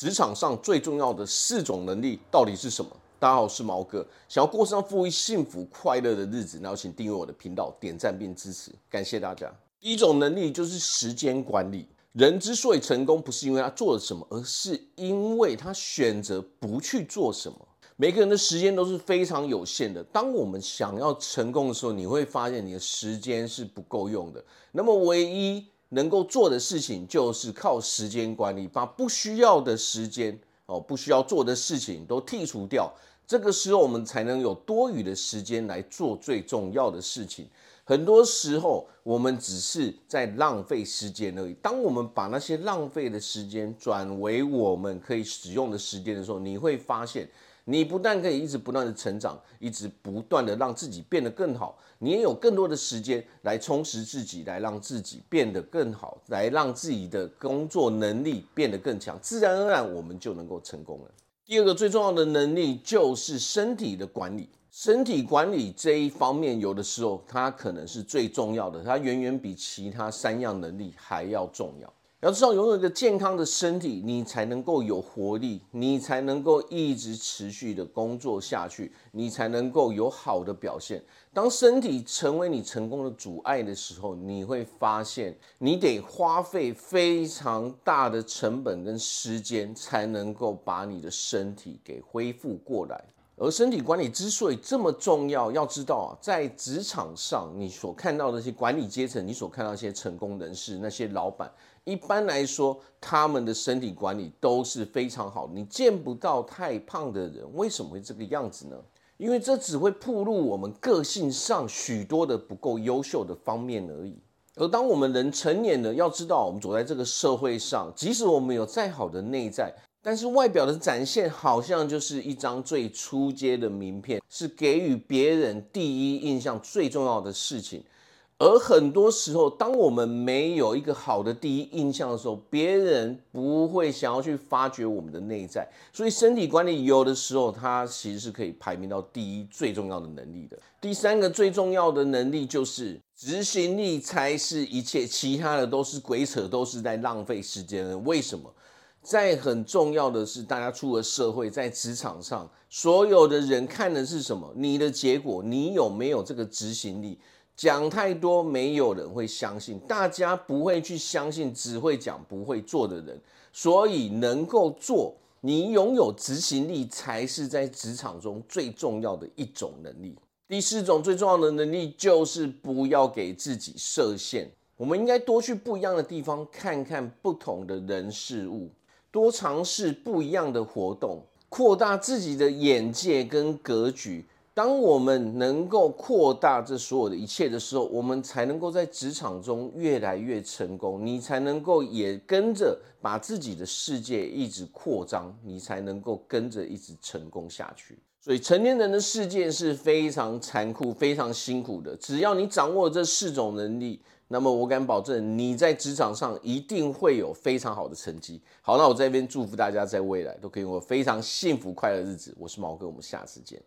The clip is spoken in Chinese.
职场上最重要的四种能力到底是什么？大家好，我是毛哥。想要过上富裕、幸福、快乐的日子，那请订阅我的频道，点赞并支持，感谢大家。第一种能力就是时间管理。人之所以成功，不是因为他做了什么，而是因为他选择不去做什么。每个人的时间都是非常有限的。当我们想要成功的时候，你会发现你的时间是不够用的。那么，唯一能够做的事情就是靠时间管理，把不需要的时间哦，不需要做的事情都剔除掉。这个时候，我们才能有多余的时间来做最重要的事情。很多时候，我们只是在浪费时间而已。当我们把那些浪费的时间转为我们可以使用的时间的时候，你会发现。你不但可以一直不断的成长，一直不断的让自己变得更好，你也有更多的时间来充实自己，来让自己变得更好，来让自己的工作能力变得更强，自然而然我们就能够成功了。第二个最重要的能力就是身体的管理，身体管理这一方面，有的时候它可能是最重要的，它远远比其他三样能力还要重要。要知道，拥有一个健康的身体，你才能够有活力，你才能够一直持续的工作下去，你才能够有好的表现。当身体成为你成功的阻碍的时候，你会发现，你得花费非常大的成本跟时间，才能够把你的身体给恢复过来。而身体管理之所以这么重要，要知道啊，在职场上，你所看到的那些管理阶层，你所看到一些成功人士，那些老板，一般来说，他们的身体管理都是非常好。你见不到太胖的人，为什么会这个样子呢？因为这只会暴露我们个性上许多的不够优秀的方面而已。而当我们人成年了，要知道，我们走在这个社会上，即使我们有再好的内在。但是外表的展现好像就是一张最初阶的名片，是给予别人第一印象最重要的事情。而很多时候，当我们没有一个好的第一印象的时候，别人不会想要去发掘我们的内在。所以，身体管理有的时候它其实是可以排名到第一最重要的能力的。第三个最重要的能力就是执行力，才是一切，其他的都是鬼扯，都是在浪费时间。为什么？在很重要的是，大家出了社会，在职场上，所有的人看的是什么？你的结果，你有没有这个执行力？讲太多，没有人会相信，大家不会去相信只会讲不会做的人。所以，能够做，你拥有执行力，才是在职场中最重要的一种能力。第四种最重要的能力，就是不要给自己设限。我们应该多去不一样的地方，看看不同的人事物。多尝试不一样的活动，扩大自己的眼界跟格局。当我们能够扩大这所有的一切的时候，我们才能够在职场中越来越成功。你才能够也跟着把自己的世界一直扩张，你才能够跟着一直成功下去。所以，成年人的世界是非常残酷、非常辛苦的。只要你掌握这四种能力。那么我敢保证，你在职场上一定会有非常好的成绩。好，那我在这边祝福大家，在未来都可以过非常幸福快乐日子。我是毛哥，我们下次见。